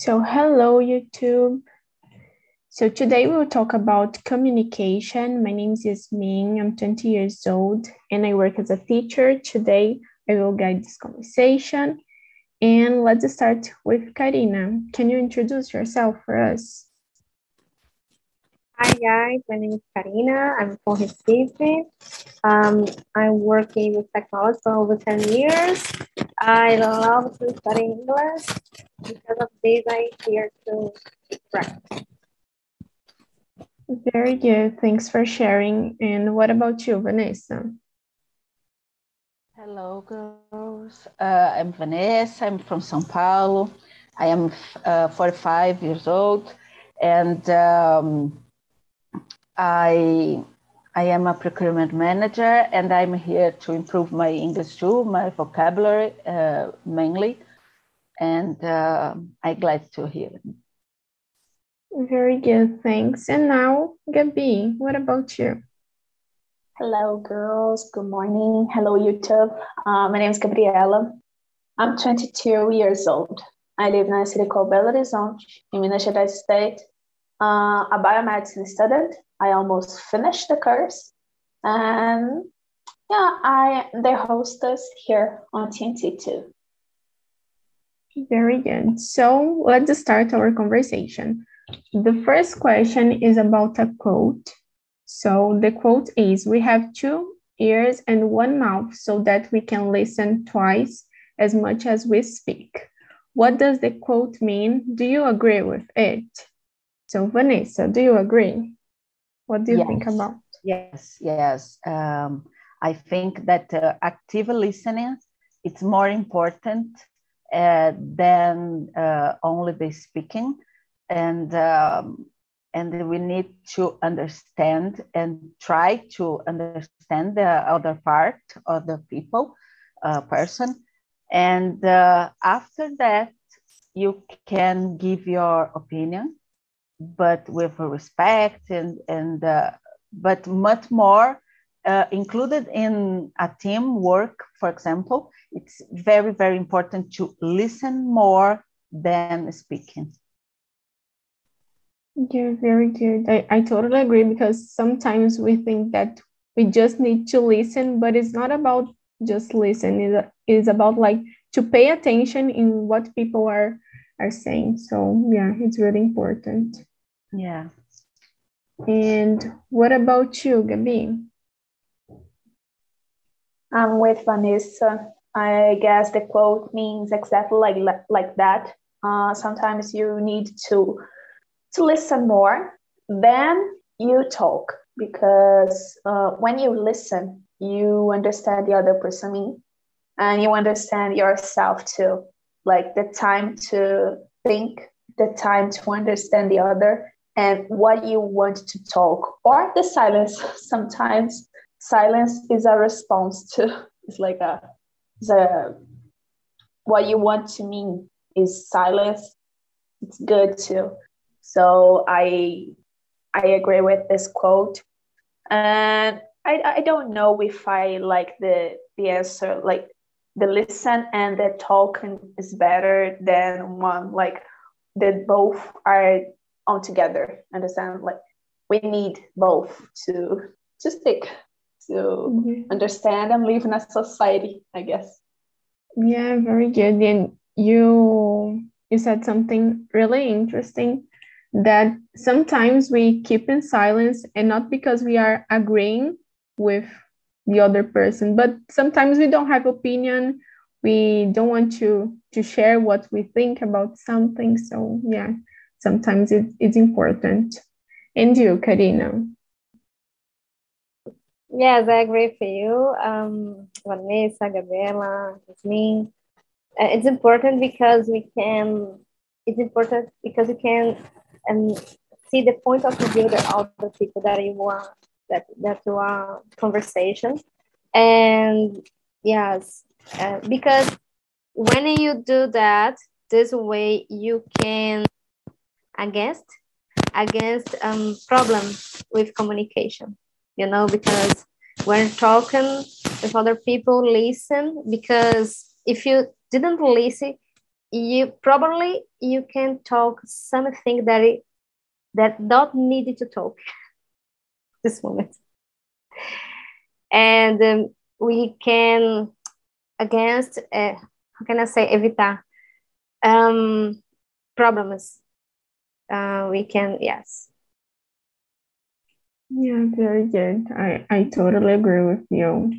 So hello YouTube. So today we'll talk about communication. My name is Yasmin, I'm 20 years old and I work as a teacher. Today I will guide this conversation. And let's start with Karina. Can you introduce yourself for us? Hi guys, my name is Karina. I'm from Recife. Um, I'm working with technology for over 10 years. I love to study English. Because of this, I'm here to practice. Very good. Thanks for sharing. And what about you, Vanessa? Hello, girls. Uh, I'm Vanessa. I'm from São Paulo. I am uh, 45 years old, and um, I I am a procurement manager, and I'm here to improve my English too, my vocabulary uh, mainly, and uh, I'm glad to hear. Very good, thanks. And now, Gabi, what about you? Hello, girls. Good morning. Hello, YouTube. Uh, my name is Gabriela. I'm 22 years old. I live in a city called Belo Horizonte in Minas Gerais state. Uh, a biomedicine student. I almost finished the course. And yeah, I they host us here on TNT too. Very good. So let's start our conversation. The first question is about a quote so the quote is We have two ears and one mouth so that we can listen twice as much as we speak. What does the quote mean? Do you agree with it? So, Vanessa, do you agree? What do you yes. think about? Yes, yes. Um, I think that uh, active listening it's more important than uh, only the speaking, and um, and we need to understand and try to understand the other part of the people uh, person. And uh, after that you can give your opinion but with respect and and uh, but much more uh, included in a team work for example it's very very important to listen more than speaking yeah, very good. I, I totally agree because sometimes we think that we just need to listen, but it's not about just listen. It is about like to pay attention in what people are are saying. So yeah, it's really important. Yeah. And what about you, Gabi? I'm with Vanessa. I guess the quote means exactly like like that. Uh, sometimes you need to to listen more then you talk because uh, when you listen you understand the other person and you understand yourself too like the time to think the time to understand the other and what you want to talk or the silence sometimes silence is a response to it's like a the what you want to mean is silence. It's good too. So I I agree with this quote. And I, I don't know if I like the the answer like the listen and the talking is better than one like that both are on together. Understand? Like we need both to to stick to understand and live in a society i guess. Yeah very good. And you you said something really interesting that sometimes we keep in silence and not because we are agreeing with the other person but sometimes we don't have opinion. We don't want to to share what we think about something. So yeah sometimes it, it's important. And you karina yes i agree with you. Um vanessa gabriela me uh, it's important because we can it's important because you can and see the point of view of the people that you want that that you are conversation. And yes uh, because when you do that this way you can against against um problem with communication you know because when talking with other people listen because if you didn't listen you probably you can talk something that it, that not needed to talk this moment. And um, we can against uh, how can i say evitar um, problems. Uh, we can yes yeah very good. I i totally agree with you.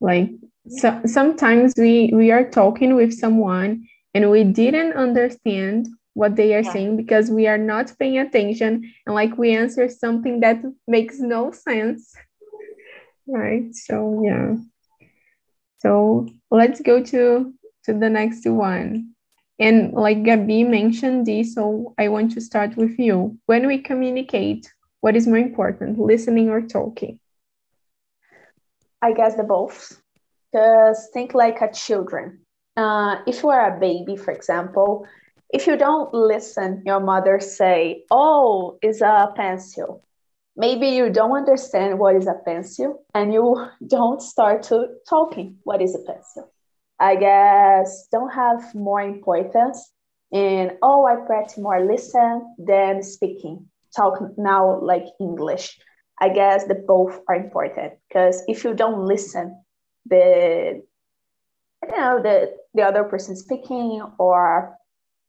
Like so sometimes we we are talking with someone and we didn't understand what they are yeah. saying because we are not paying attention and like we answer something that makes no sense. Right so yeah. So let's go to to the next one. And like gabi mentioned this so i want to start with you. When we communicate what is more important listening or talking? I guess the both. Because think like a children. Uh, if you are a baby for example if you don't listen your mother say oh is a pencil. Maybe you don't understand what is a pencil and you don't start to talking what is a pencil? I guess don't have more importance in oh i practice more listen than speaking talk now like english i guess the both are important because if you don't listen the you know the the other person speaking or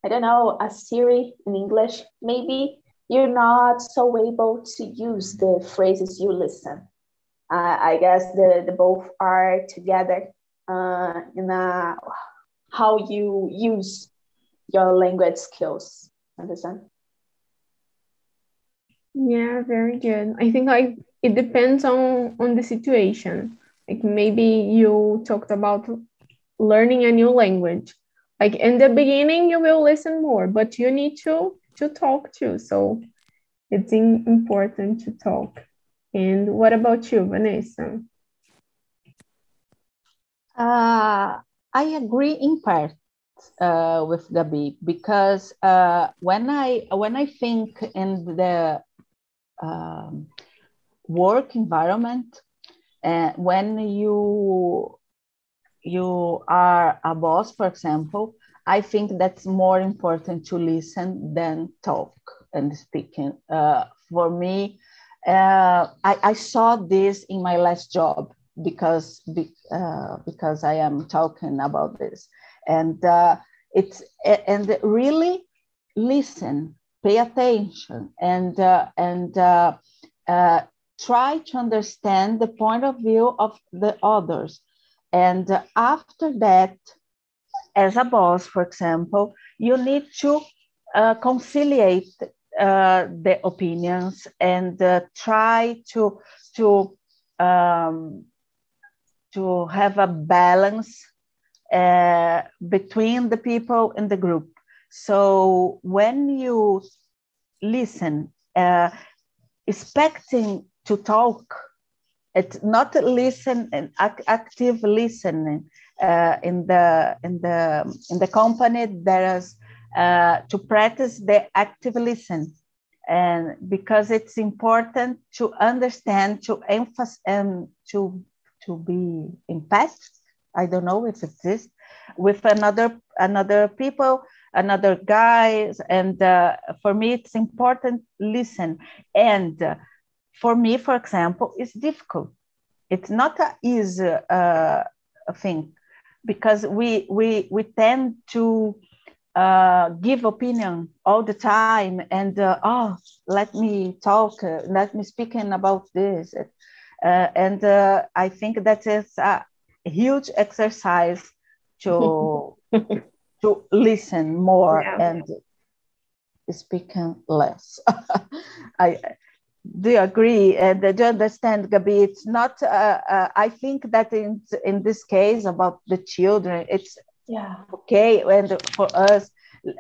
i don't know a siri in english maybe you're not so able to use the phrases you listen. Uh, I guess the, the both are together uh, in a, how you use your language skills. Understand? Yeah, very good. I think like it depends on on the situation. Like maybe you talked about learning a new language. Like in the beginning, you will listen more, but you need to to talk too. So it's important to talk. And what about you, Vanessa? Uh, I agree in part uh, with Gabi because uh, when I when I think in the um, work environment, uh, when you you are a boss, for example, I think that's more important to listen than talk and speaking. Uh, for me, uh, I, I, saw this in my last job because be, uh, because I am talking about this, and uh, it's and really listen, pay attention, and uh, and uh, try to understand the point of view of the others, and after that as a boss, for example, you need to uh, conciliate uh, the opinions and uh, try to to um, to have a balance uh, between the people in the group. So when you listen, uh, expecting to talk, it's not listen and active listening uh, in the in the in the company there is uh, to practice the active listen. And because it's important to understand to emphasize and to to be impact i don't know if it exists with another another people another guys and uh, for me it's important listen. And uh, for me for example it's difficult. It's not an easy uh, thing because we we we tend to uh, give opinion all the time and uh, oh let me talk uh, let me speaking about this. And i think that is a huge exercise to to listen more yeah. and speaking less. I do agree? And I do you understand gabi? It's not uh, i think that in in this case about the children it's yeah. okay. And for us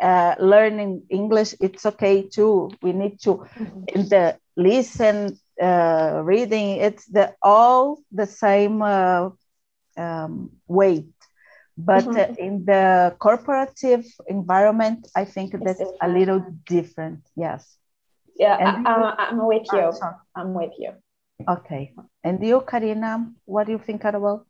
uh, learning english it's okay too. We need to mm-hmm. in the listen uh, reading. It's the all the same uh, um, weight but mm-hmm. in the corporative environment i think that's a little different yes. Yeah and I, am with you. I'm with you. Okay. And you karina what do you think about?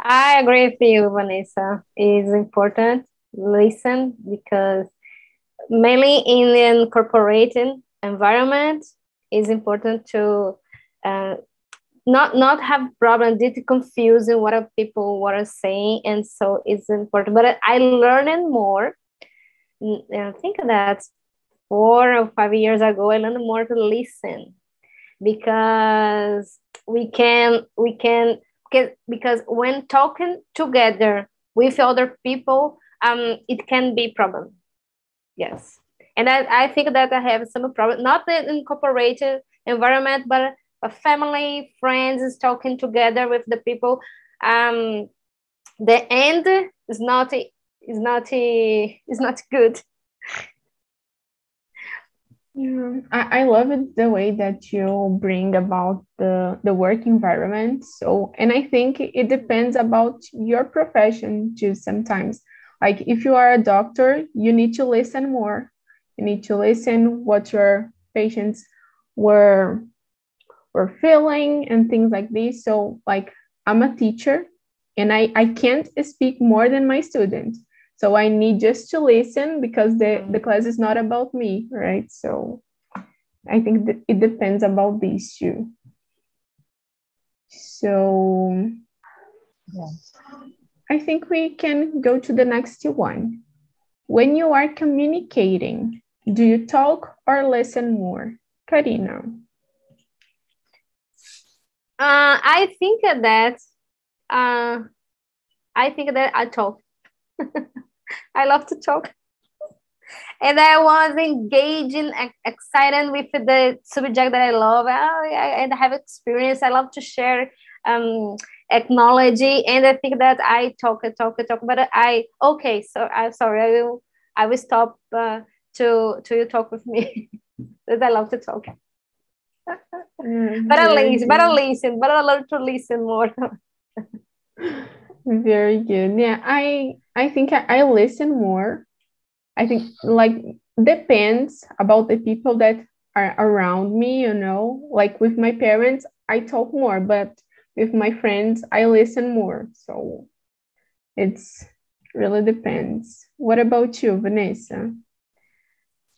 I agree with you, Vanessa. It's important. Listen because mainly in the corporate environment it's important to uh, not not have problem due to confusing what are people what are saying and so it's important. But i learned more i think that four or five years ago i learned more to listen. Because we can we can because when talking together with other people um it can be problem. Yes. And i, I think that i have some problem not in incorporated environment but family friends is talking together with the people um the end is not is not is not good yeah, I, I love it the way that you bring about the the work environment. So, and I think it depends about your profession too. Sometimes, like if you are a doctor, you need to listen more. You need to listen what your patients were were feeling and things like this. So, like I'm a teacher, and I I can't speak more than my students. So I need just to listen because the, the mm. class is not about me, right? So I think that it depends about these two. So yes. I think we can go to the next one. When you are communicating, do you talk or listen more? Karina. Uh, I think that uh, I think that I talk. I love to talk. and I was engaging, excited with the subject that I love. I, I have experience. I love to share um, technology, and I think that I talk, and talk, and talk. But I okay. So I'm sorry. I will. I will stop uh, to to you talk with me because I love to talk. Mm, but I listen. But I listen. But I love to listen more. Very good. Yeah, I I think I, I listen more. I think like depends about the people that are around me, you know. Like with my parents, I talk more, but with my friends, I listen more. So it's really depends. What about you, Vanessa?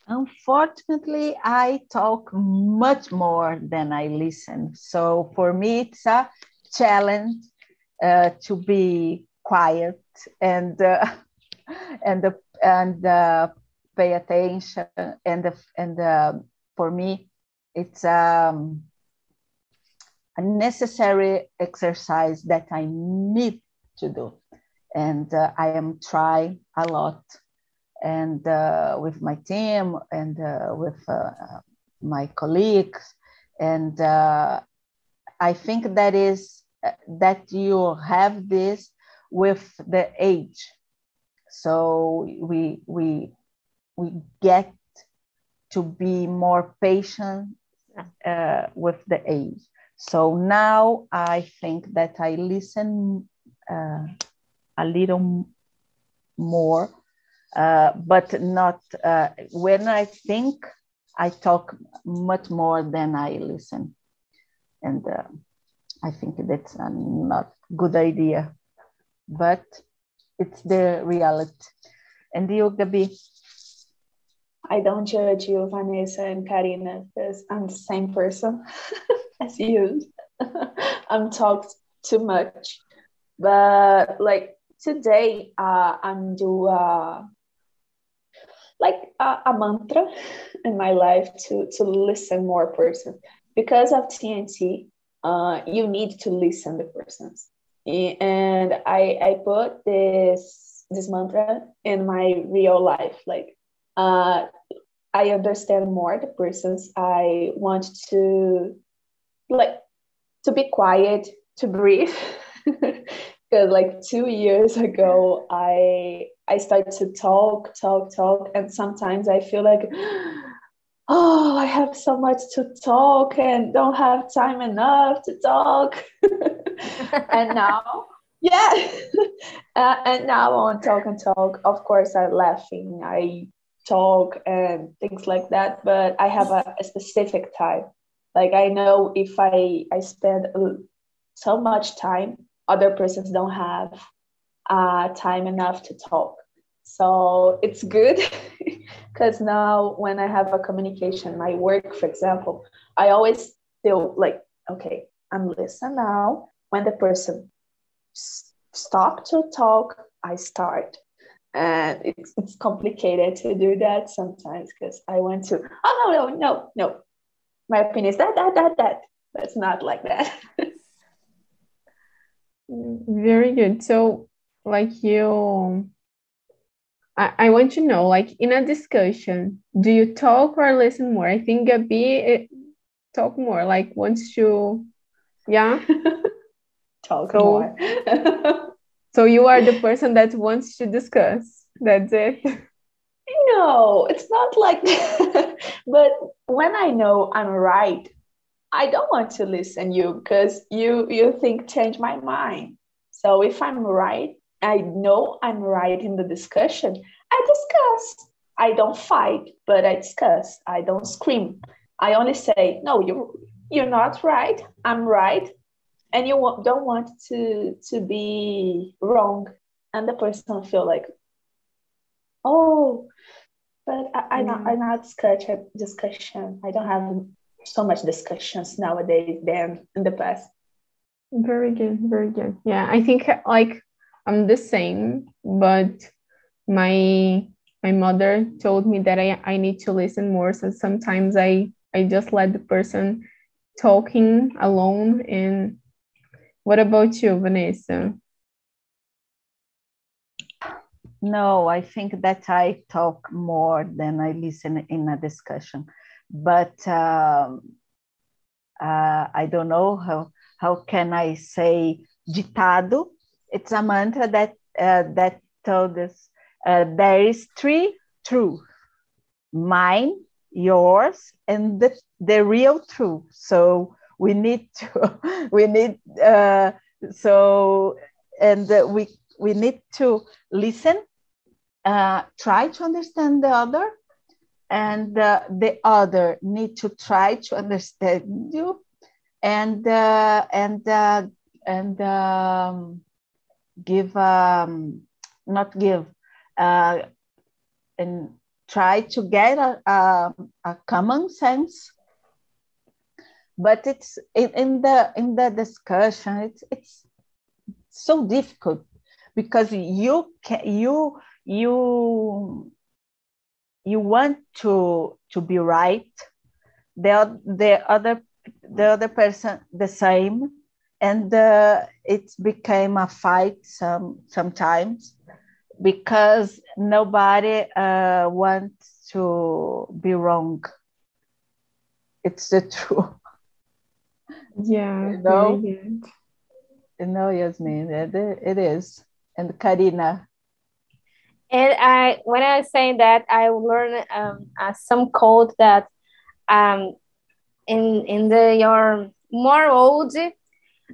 Unfortunately, I talk much more than I listen. So for me, it's a challenge uh, to be quiet and uh, and and uh, pay attention. And and uh, for me it's um, a necessary exercise that I need to do. And uh, I am trying a lot and uh, with my team and with my colleagues and I think that is that you have this with the age. So we we we get to be more patient uh, with the age. So now I think that I listen uh, a little more, uh, but not uh, when I think I talk much more than I listen, and uh, I think that's a not good idea, but it's the reality. And you, Gabi? I don't judge you, Vanessa and Karina, because I'm the same person as you. I'm talked too much, but like today, uh, I'm do uh, like a, a mantra in my life to to listen more person because of TNT uh, you need to listen to persons. And I, I put this this mantra in my real life. Like uh, I understand more the persons. I want to like to be quiet, to breathe. Because like two years ago, I I start to talk, talk, talk, and sometimes I feel like oh, I have so much to talk and don't have time enough to talk. and now, yeah. uh, and now I want to talk and talk. Of course, I'm laughing, I talk and things like that, but I have a, a specific time. Like I know if I, I spend so much time, other persons don't have uh, time enough to talk. So it's good because now when I have a communication, my work, for example, I always feel like, okay, I'm listening now. When the person stop to talk, I start. And it's, it's complicated to do that sometimes because I want to, oh, no, no, no, no. My opinion is that, that, that, that. It's not like that. Very good. So, like you, I, I want to know, like in a discussion, do you talk or listen more? I think Gabi it, eh, talk more, like wants to, yeah, talk so, more. so you are the person that wants to discuss. That's it. No, it's not like but when I know I'm right, I don't want to listen you because you you think change my mind. So if I'm right, I know I'm right in the discussion. I discuss. I don't fight, but I discuss. I don't scream. I only say, no, you're you're not right. I'm right, and you don't want to to be wrong, and the person feel like, oh, but I, I not mm. I not discussion discussion. I don't have so much discussions nowadays than in the past. Very good, very good. Yeah, I think like I'm the same, but my my mother told me that I, I need to listen more. So sometimes I I just let the person talking alone. And what about you, Vanessa? No, I think that I talk more than I listen in a discussion but um, uh, I don't know how how can I say ditado. It's a mantra that uh, that told us uh, there is three truth: mine, yours, and the the real truth. So we need to we need uh, so and uh, we we need to listen, uh, try to understand the other, and uh, the other need to try to understand you and and and um, give um, not give uh, and try to get a, a, a, common sense. But it's in, in the in the discussion it's it's so difficult because you can you you you want to to be right. The the other the other person the same and uh, it became a fight some sometimes because nobody uh, wants to be wrong. It's the truth. Yeah you know? You know yasmin it, it is. And karina. And I, when I was saying that, I learned um, uh, some code that um, in in the your more old,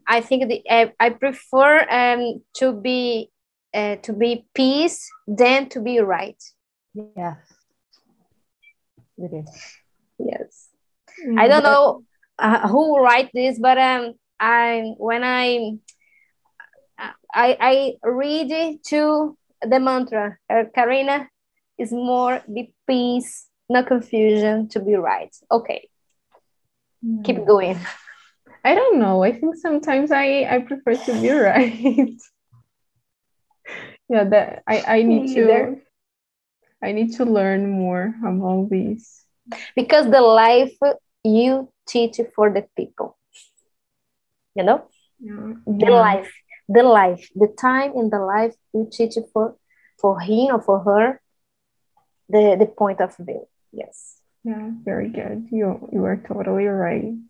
I think the I, I prefer um, to be uh, to be peace than to be right. Yes, it is. Yes, mm-hmm. I don't know uh, who write this, but um, I when I I I read it to the mantra, uh, Karina, is more be peace, no confusion, to be right. Okay. Mm. Keep going. I don't know. I think sometimes I, I prefer to be right. yeah, that I, I need to I need to learn more about this. Because the life you teach for the people. You know? Yeah. The yeah. life the life, the time in the life you teach for for him or for her, the the point of view. Yes. Yeah, very good. You you are totally right.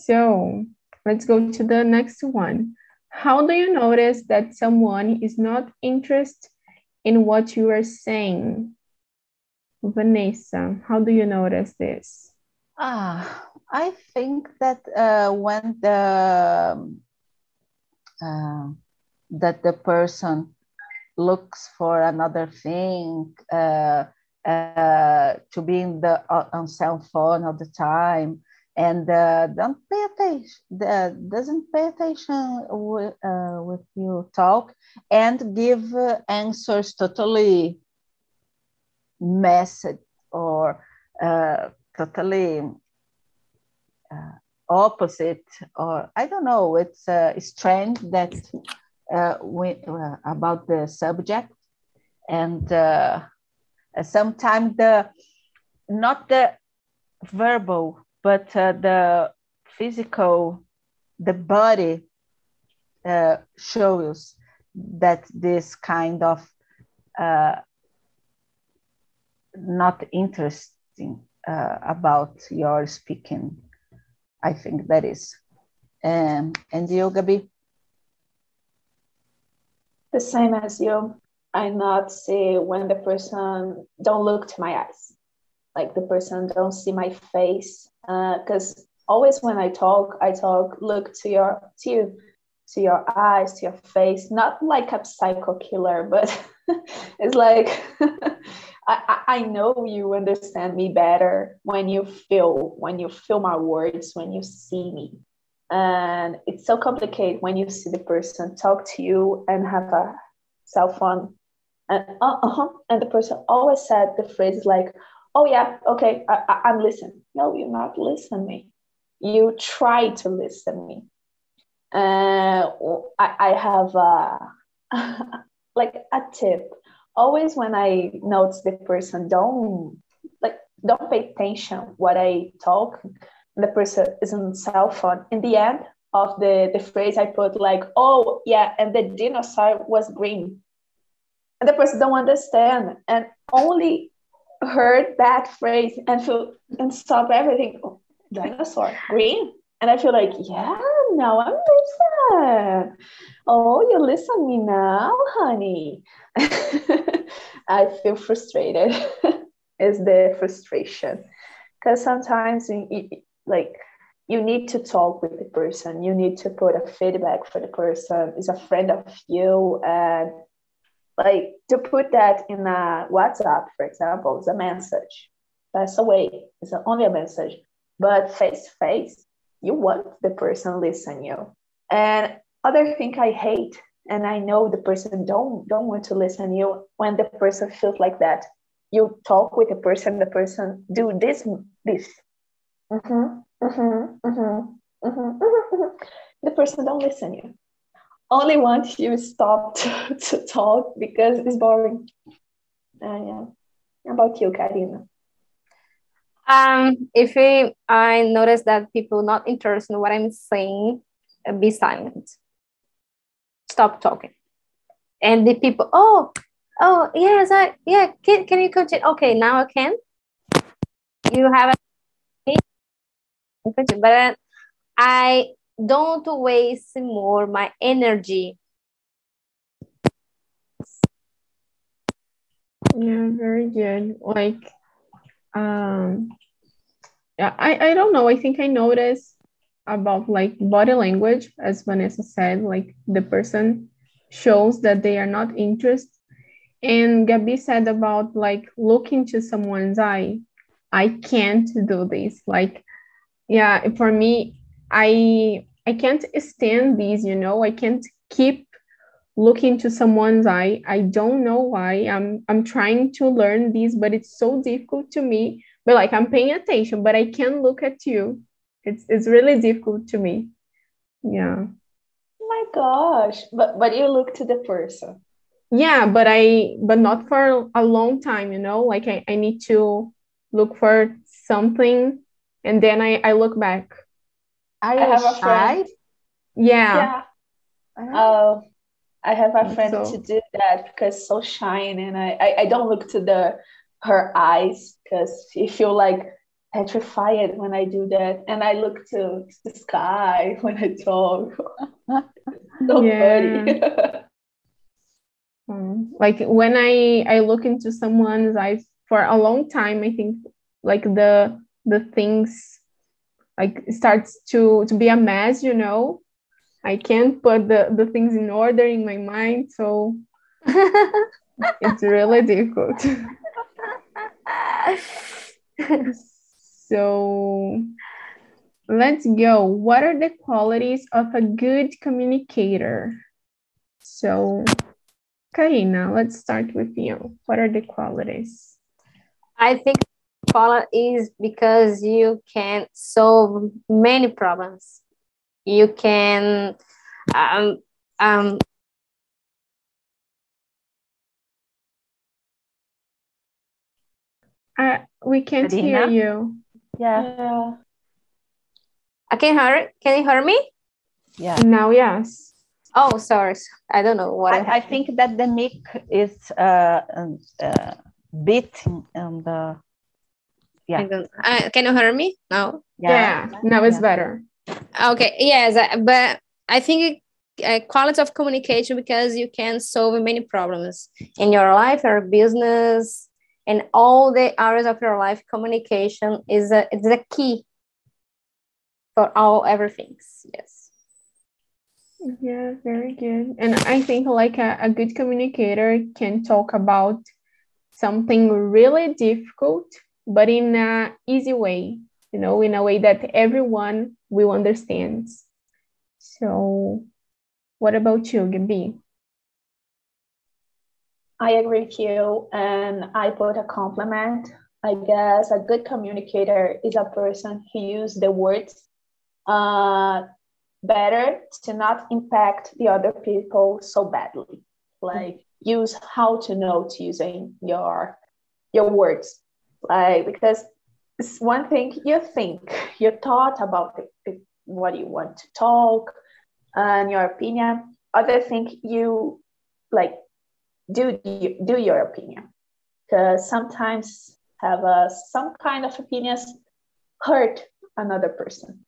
So let's go to the next one. How do you notice that someone is not interested in what you are saying? Vanessa, how do you notice this? Ah, I think that uh, when the uh, that the person looks for another thing uh, uh, to be in the uh, on cell phone all the time and uh, don't pay attention uh, doesn't pay attention with, uh, with you talk and give uh, answers totally messed or uh, totally uh, opposite or i don't know it's strange that we, about the subject. And sometimes the not the verbal but uh, the physical, the body uh, shows that this kind of uh, not interesting uh, about your speaking. I think that is. Um, and you, Gabi? The same as you. I not see when the person don't look to my eyes like the person don't see my face because uh, always when I talk, I talk look to your to you, to your eyes, to your face, not like a psycho killer, but it's like I, I know you understand me better when you feel when you feel my words, when you see me. And it's so complicated when you see the person talk to you and have a cell phone and uh-huh, and the person always said the phrase like oh yeah okay I, am listening. No you're not listening. You try to listen me. Uh, I, I have a, like a tip. Always when i notice the person don't like don't pay attention what i talk. The person is on cell phone. In the end of the the phrase i put like oh yeah and the dinosaur was green. And the person don't understand. And only heard that phrase and feel and stop everything. Oh, dinosaur, green. And I feel like, yeah, now I'm listen. Oh, you listen me now, honey. I feel frustrated. is the frustration because sometimes like you need to talk with the person you need to put a feedback for the person is a friend of you and like to put that in a WhatsApp, for example, is a message. That's a way. It's only a message. But face to face, you want the person listen you. And other thing I hate, and I know the person don't don't want to listen you when the person feels like that. You talk with the person, the person do this this. Mm-hmm, mm-hmm, mm-hmm, mm-hmm, the person don't listen you only once you stop to, to talk because it's boring. Uh, yeah. About you, Karina? Um, if I, I notice that people not interested in what I'm saying, uh, be silent. Stop talking. And the people, oh, oh yes, I yeah. Can can you continue? Okay, now I can. You have a but I don't waste more my energy. Yeah, very good. Like, um, yeah, I, I don't know. I think I noticed about like body language, as Vanessa said, like the person shows that they are not interested. And Gabi said about like looking to someone's eye. I can't do this. Like, yeah, for me, I I can't stand these, you know, I can't keep looking to someone's eye. I don't know why. I'm I'm trying to learn these, but it's so difficult to me. But like I'm paying attention, but I can't look at you. It's it's really difficult to me. Yeah. Oh my gosh. But but you look to the person. Yeah, but I but not for a long time, you know, like I, I need to look for something and then I, I look back. Are you I have shy? a friend. Yeah. Yeah. Oh, I have a friend so. to do that because so shy and I, I, I don't look to the her eyes because she feel like petrified when I do that. And I look to, to the sky when I talk. so funny. Hmm. like when I I look into someone's eyes for a long time, I think like the the things like starts to to be a mess you know i can't put the the things in order in my mind so it's really difficult so let's go. What are the qualities of a good communicator? So, Karina, let's start with you. What are the qualities? I think quality is because you can solve many problems. You can um, um, uh, we can't hear you. Yeah. Yeah. I can hear. Can you hear me? Yeah. Now, yes. Oh, sorry. I don't know what. I, I think that the mic is uh, um, uh, beating on the. I Yeah. don't, uh, can you hear me? No. Yeah, now it's Yeah. better. Okay. Yes, uh, but I think uh, quality of communication because you can solve many problems in your life, your business, and all the areas of your life. Communication is a it's a key for all everything. Yes. Yeah, very good. And I think like a, a good communicator can talk about something really difficult, but in a easy way, you know, in a way that everyone will understand. So what about you, Gabi? I agree with you, and I put a compliment. I guess a good communicator is a person who uses the words uh, better to not impact the other people so badly. Like use how to know to using your your words. Like because it's one thing you think, you thought about it- what you want to talk and your opinion. Other thing you like do do your opinion. Because sometimes have a, some kind of opinions hurt another person.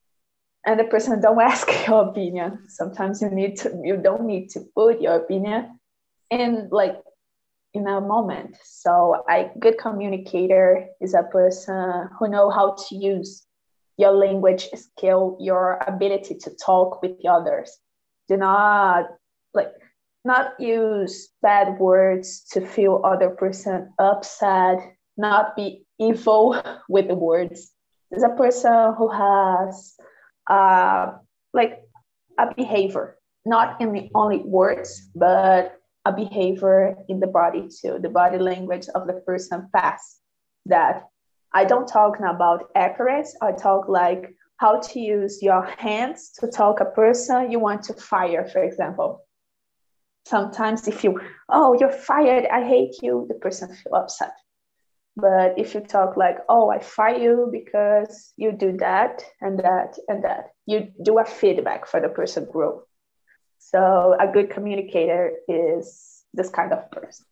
And the person don't ask your opinion. Sometimes you need to you don't need to put your opinion in like in a moment. So a good communicator is a person who know how to use your language skill your ability to talk with the others. Do not like not use bad words to feel other person upset not be evil with the words. Is a person who has uh, like a behavior not in the only words but a behavior in the body too the body language of the person pass that i don't talk about accuracy i talk like how to use your hands to talk a person you want to fire for example. Sometimes if you oh you're fired. I hate you the person feel upset. But if you talk like oh i fire you because you do that and that and that you do a feedback for the person grow so a good communicator is this kind of person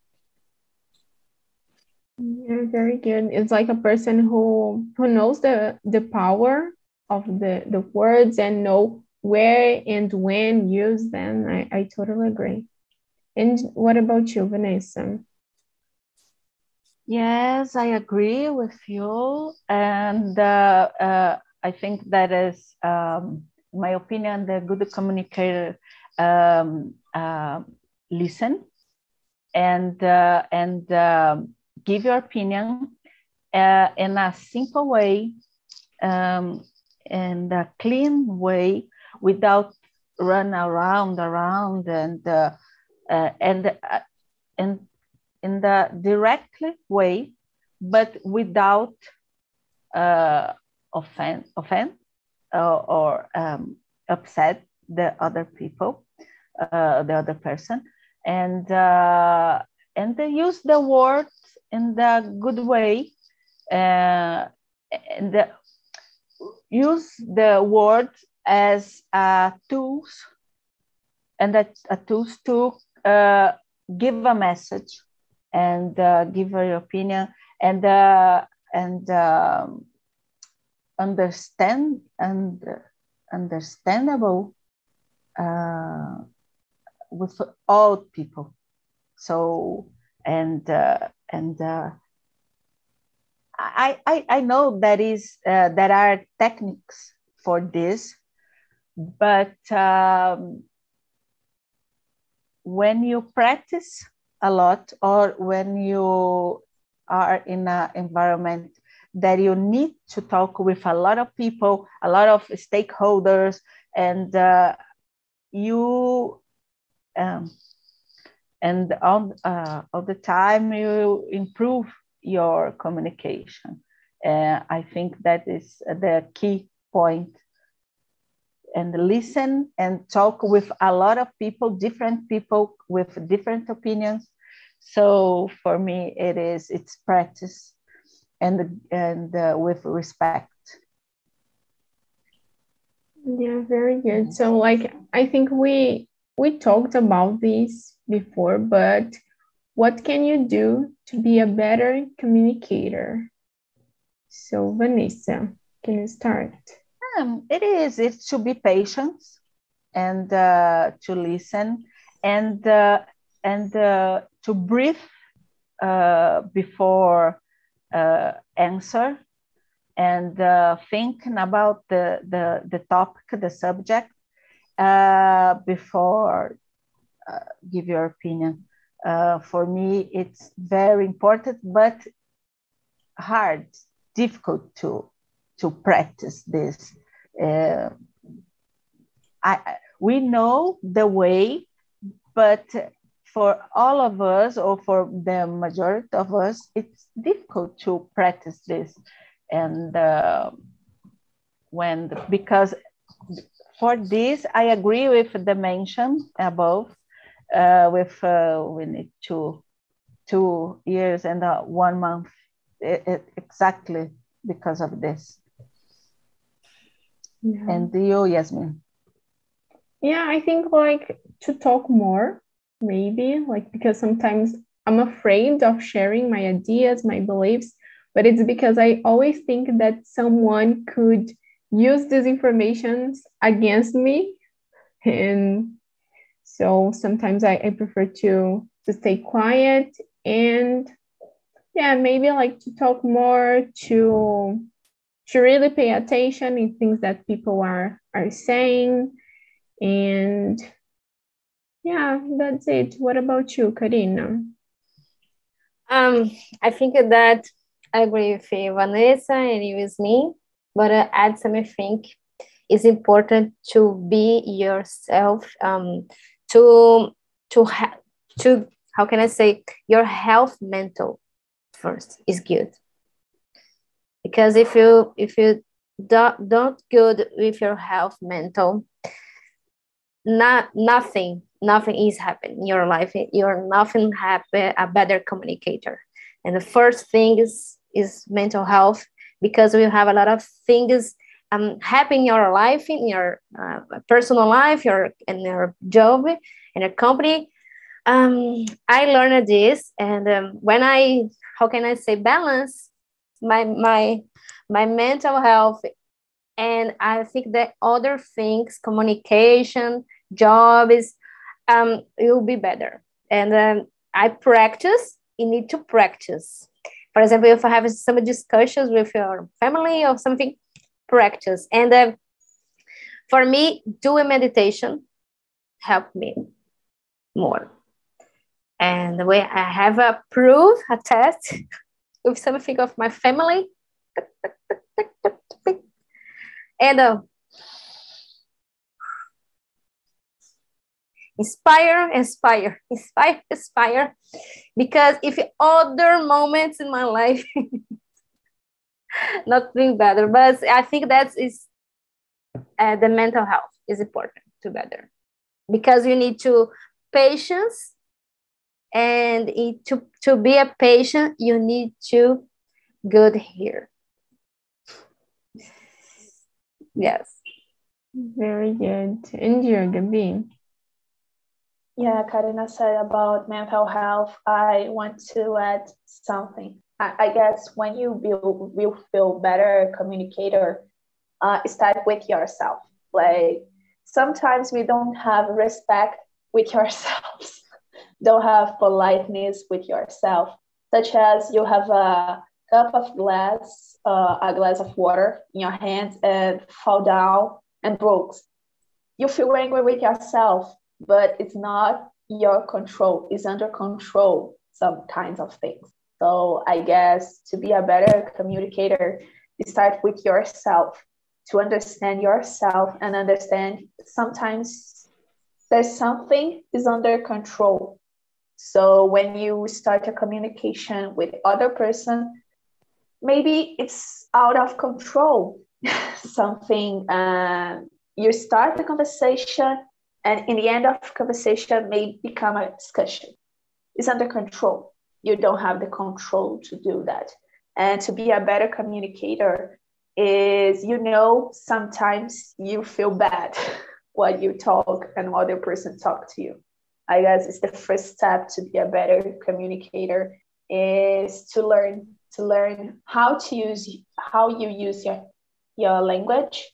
Yeah, very good. It's like a person who who knows the the power of the the words and know where and when use them. I, I totally agree. And what about you, Vanessa? Yes, I agree with you. And uh, uh, I think that is, um, in my opinion, the good communicator um, uh, listen and uh, and um, give your opinion uh, in a simple way, um, in a clean way, without run around around and uh, uh, and and in the directly way, but without offend, offend uh, or um, upset the other people, uh, the other person, and uh, and they use the word in the good way, uh, and the, use the word as a tools, and that a tools to uh, give a message and uh, give your opinion and uh, and um, understand and understandable uh, with all people. So and uh, and uh, I, I I know that is uh, there are techniques for this, but um, when you practice a lot or when you are in an environment that you need to talk with a lot of people, a lot of stakeholders, and uh, you um, and on uh, all the time you improve your communication. Uh, I think that is the key point. And listen and talk with a lot of people, different people with different opinions. So for me, it is it's practice and and uh, with respect. Yeah, very good. So like I think we we talked about this before, but what can you do to be a better communicator? So, Vanessa, can you start? Um, it is. It should be patience and uh, to listen and uh, and uh, to breathe uh, before uh, answer and uh, thinking about the, the the topic, the subject before give your opinion. Uh, for me, it's very important, but hard, difficult to to practice this. Uh, I, we know the way, but for all of us, or for the majority of us, it's difficult to practice this. And uh, when because for this, I agree with the mention above uh, with uh, we need two two years and uh, one month it, it, exactly because of this. Yeah. And you, Yasmin? Yeah, I think like to talk more, maybe like because sometimes I'm afraid of sharing my ideas, my beliefs, but it's because I always think that someone could use these informations against me. And so sometimes I, I prefer to to stay quiet and yeah, maybe like to talk more to to really pay attention in things that people are are saying. And yeah that's it. What about you karina? Um i think that i agree with you, vanessa and you with me. But uh, add some i think it's important to be yourself um to to have to how can I say your health mental first is good. Because if you if you don't don't good with your health mental not nothing nothing is happening in your life. You're nothing happy a better communicator. And the first thing is is mental health because we have a lot of things um, happy in your life, in your uh, personal life, your in your job, in your company. Um, I learned this, and um, when I, how can I say, balance my my my mental health, and I think that other things, communication, jobs, um, will be better. And um, I practice. You need to practice. For example, if I have some discussions with your family or something, practice. And uh, for me, doing meditation helped me more. And the way I have a proof, a test with something of my family. and uh, inspire, inspire, inspire, inspire. Because if other moments in my life not doing better. But I think that is uh, the mental health is important to better. Because you need to patience and it, to, to be a patient you need to good here yes. Very good. And you Gabi yeah karina said about mental health i want to add something I, guess when you will feel better communicator, uh, start with yourself. Like sometimes we don't have respect with yourselves, don't have politeness with yourself, such as you have a cup of glass, uh, a glass of water in your hands and fall down and broke. You feel angry with yourself, but it's not your control. It's under control. Some kinds of things So I guess to be a better communicator, you start with yourself to understand yourself and understand sometimes there's something is under control. So when you start a communication with other person, maybe it's out of control. something uh, you start the conversation and in the end of conversation may become a discussion. It's under control. You don't have the control to do that. And to be a better communicator is, you know, sometimes you feel bad what you talk and other person talk to you. I guess it's the first step to be a better communicator is to learn to learn how to use how you use your your language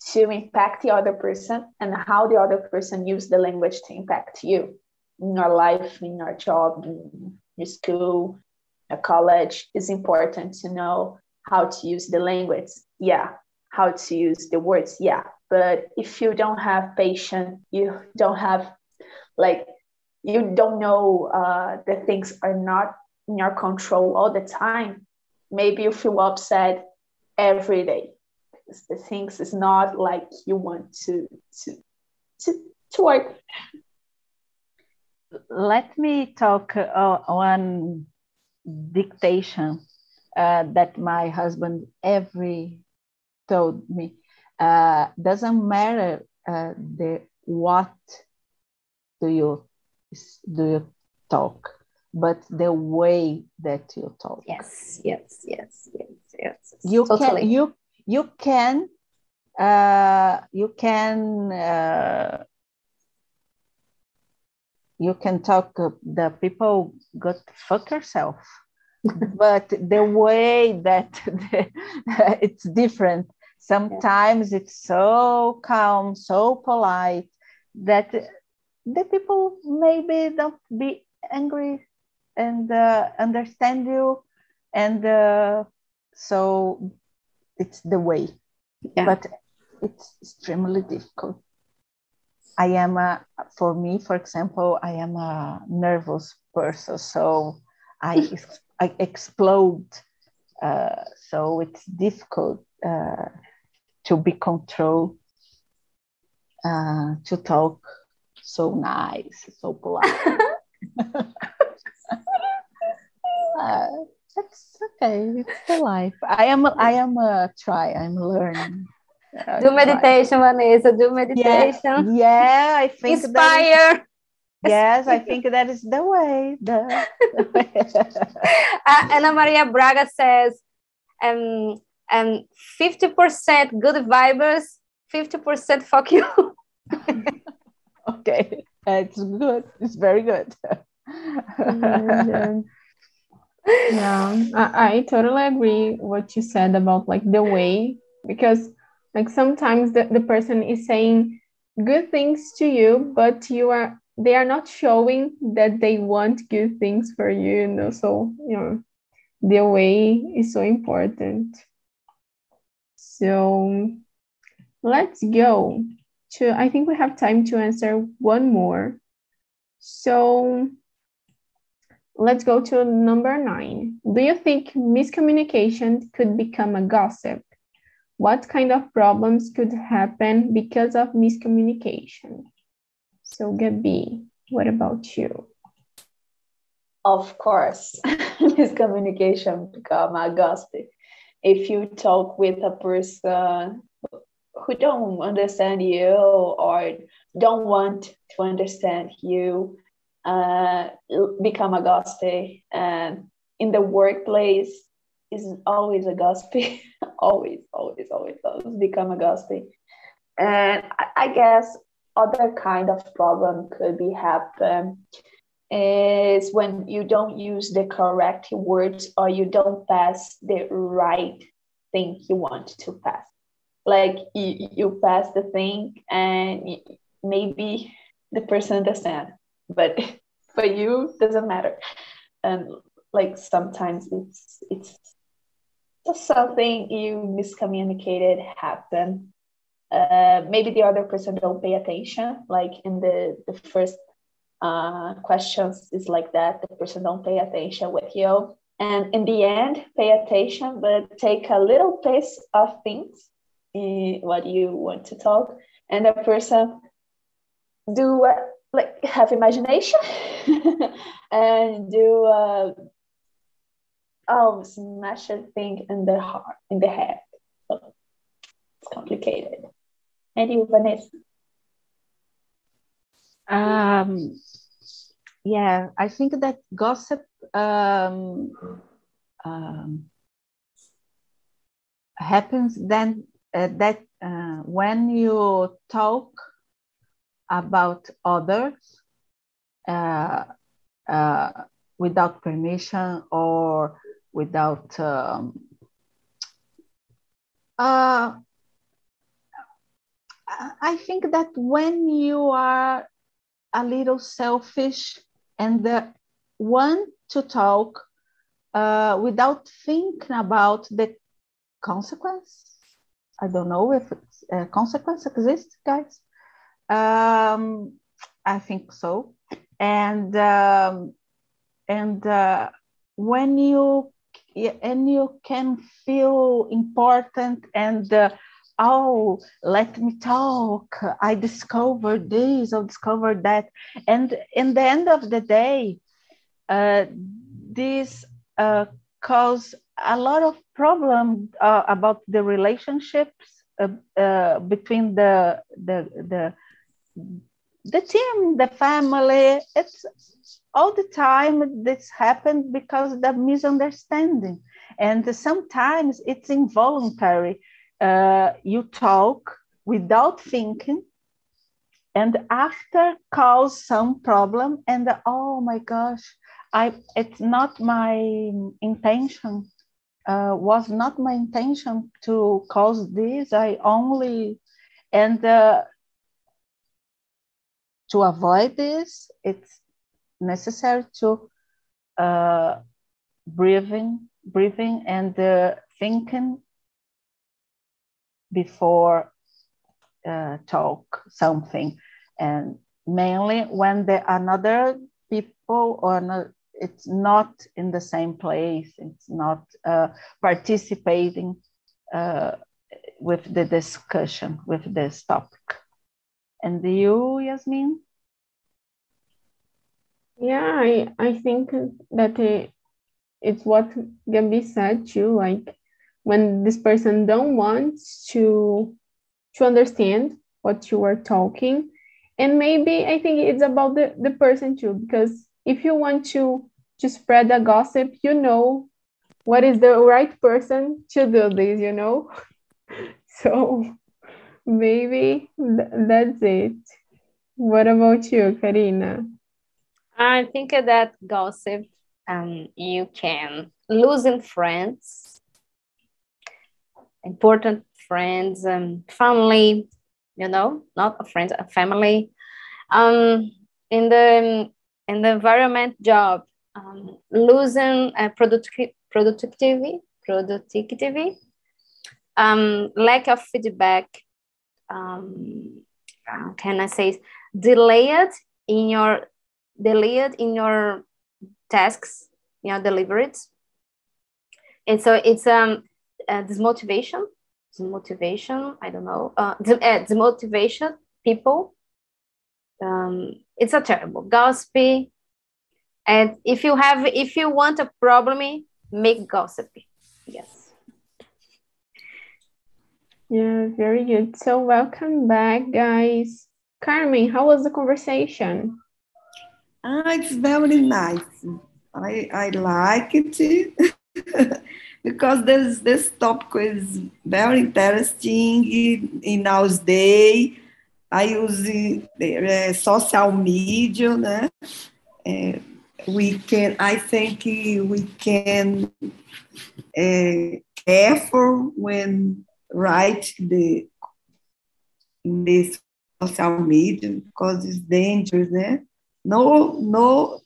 to impact the other person and how the other person use the language to impact you in your life, in your job, in your school, your college. It's important to know how to use the language. Yeah. How to use the words. Yeah. But if you don't have patience, you don't have like you don't know uh, the things are not in your control all the time. Maybe you feel upset every day things is not like you want to to to, to work. Let me talk uh, one dictation uh, that my husband every told me. Uh, doesn't matter uh, the what do you do you talk but the way that you talk. Yes yes yes yes yes you totally. can you you can uh, you can uh, you can talk the people got fuck yourself but the way that the, it's different sometimes yeah. it's so calm so polite that the people maybe don't be angry and uh, understand you and uh, so it's the way yeah. but it's extremely difficult i am a for me for example i am a nervous person so i i explode uh, so it's difficult uh, to be controlled uh, to talk so nice so polite uh, that's okay. It's the life. I am. I am a try. I'm learning. Do meditation, try. Vanessa. Do meditation. Yeah, yeah I think. Inspire. yes, I think that is the way. The, uh, Ana Maria Braga says, um, um, 50% good vibes, 50% fuck you. okay, it's good. It's very good yeah I, I totally agree what you said about like the way because like sometimes the, the person is saying good things to you but you are they are not showing that they want good things for you you know so you know the way is so important. So let's go to i think we have time to answer one more. So Let's go to number nine. Do you think miscommunication could become a gossip? What kind of problems could happen because of miscommunication? So, Gabi, what about you? Of course, miscommunication become a gossip. If you talk with a person who don't understand you or don't want to understand you, uh, become a gospel and in the workplace is always a gospel always always always always become a gospel. And I, I guess other kind of problem could be happen is when you don't use the correct words or you don't pass the right thing you want to pass. Like you, you pass the thing and maybe the person understand but for you doesn't matter. And like sometimes it's it's just something you miscommunicated happened. Uh, maybe the other person don't pay attention like in the the first uh, questions is like that the person don't pay attention with you. And in the end, pay attention, but take a little piece of things in what you want to talk. And the person do uh, like have imagination and do uh, oh smash a thing in the heart in the head. It's complicated. And you, Vanessa? Um, yeah, I think that gossip um, um, happens then uh, that uh, when you talk about others uh, uh without permission or without um, uh, I think that when you are a little selfish and want to talk uh, without thinking about the consequence. I don't know if a consequence exists, guys. Um, I think so. And um, and uh, when you and you can feel important and uh, oh let me talk i discovered this i discovered that and in the end of the day uh, this uh, cause a lot of problem uh, about the relationships uh, uh, between the, the the the team the family it's all the time this happened because the misunderstanding. And sometimes it's involuntary. Uh, you talk without thinking and after cause some problem and oh my gosh i it's not my intention uh, was not my intention to cause this. I only and uh, to avoid this it's necessary to uh, breathing breathing and uh, thinking before uh, talk something. And mainly when the another people or not, it's not in the same place it's not uh, participating uh, with the discussion with this topic and you yasmin? Yeah i i think that it, it's what gabi said too like when this person don't want to to understand what you are talking. And maybe i think it's about the, the person too because if you want to to spread a gossip you know what is the right person to do this you know? So maybe th that's it what about you karina i think that gossip um, you can lose in friends important friends and family, you know, not a friend, a family. Um, in the in the environment job, um, losing uh, productivity, productivity, productivity, um, lack of feedback. Um, uh, can I say delayed in your delayed in your tasks, you know, delivered. And so it's um uh, this motivation, motivation, I don't know, uh, the, uh, motivation people. Um, it's a terrible gossipy. And if you have, if you want a problem, make gossipy. Yes. Yeah, very good. So welcome back, guys. Carmen, how was the conversation? Ah, it's very nice. I I like it. because this this topic is very interesting in our day. I use uh, social media, né? Uh, we can, I think we can uh, careful when write the in this social media because it's dangerous, né? No, no,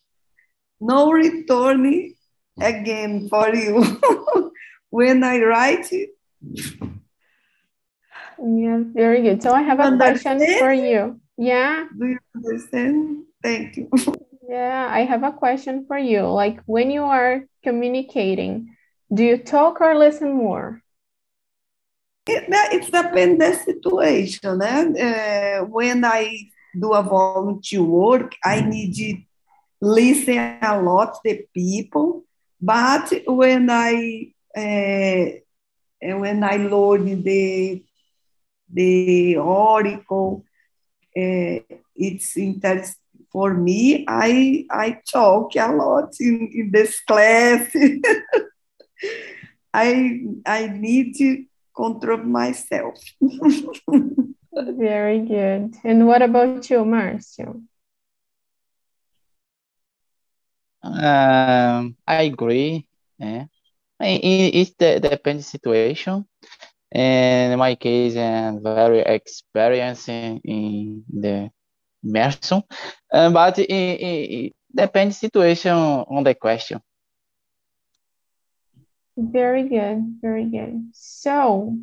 no return again for you. when I write it. Yeah, very good. So I have a question for you. Yeah. Do you understand? Thank you. Yeah, I have a question for you. Like when you are communicating, do you talk or listen more? It, it depends the situation, né? Uh, when I do a volunteer work, I need to listen a lot to people. But when I uh, when I learn the the oracle, uh, it's interesting for me. I I talk a lot in, in this class. I I need to control myself. Very good. And what about you, Marcio? Um, I agree. Yeah. It, it, it depends situation. And in my case, I'm very experienced in, in the immersion, um, but it, it, it depends situation on the question. Very good, very good. So,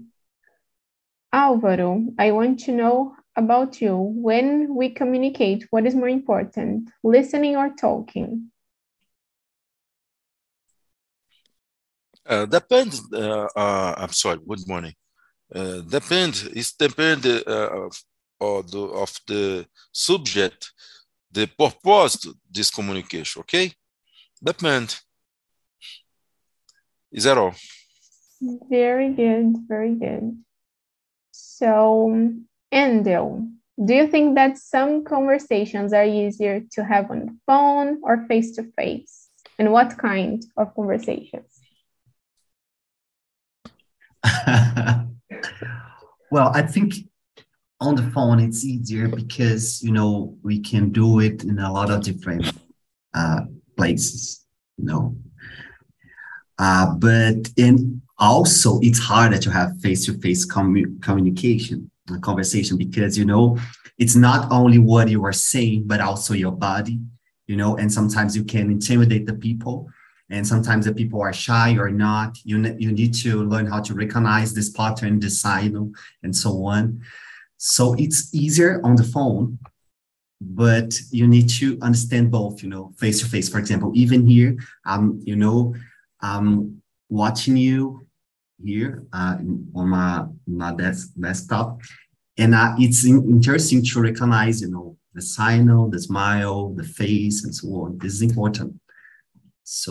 Álvaro, I want to know about you. When we communicate, what is more important, listening or talking? Uh, depends. Uh, uh, I'm sorry. Good morning. Uh, depends. It depends uh, of, of, the, of the subject, the purpose this communication. Okay. Depend. Is that all? Very good. Very good. So, Endel, do you think that some conversations are easier to have on the phone or face to face? And what kind of conversations? well, I think on the phone it's easier because you know we can do it in a lot of different uh, places. You know, uh, but in also it's harder to have face-to-face commu- communication a conversation because you know it's not only what you are saying but also your body you know and sometimes you can intimidate the people and sometimes the people are shy or not. You, ne- you need to learn how to recognize this pattern this signal and so on. So it's easier on the phone but you need to understand both you know face to face for example even here um you know i'm watching you here uh, on my my desk, desktop. And uh, it's in, interesting to recognize you know the signal the smile the face and so on. This is important. So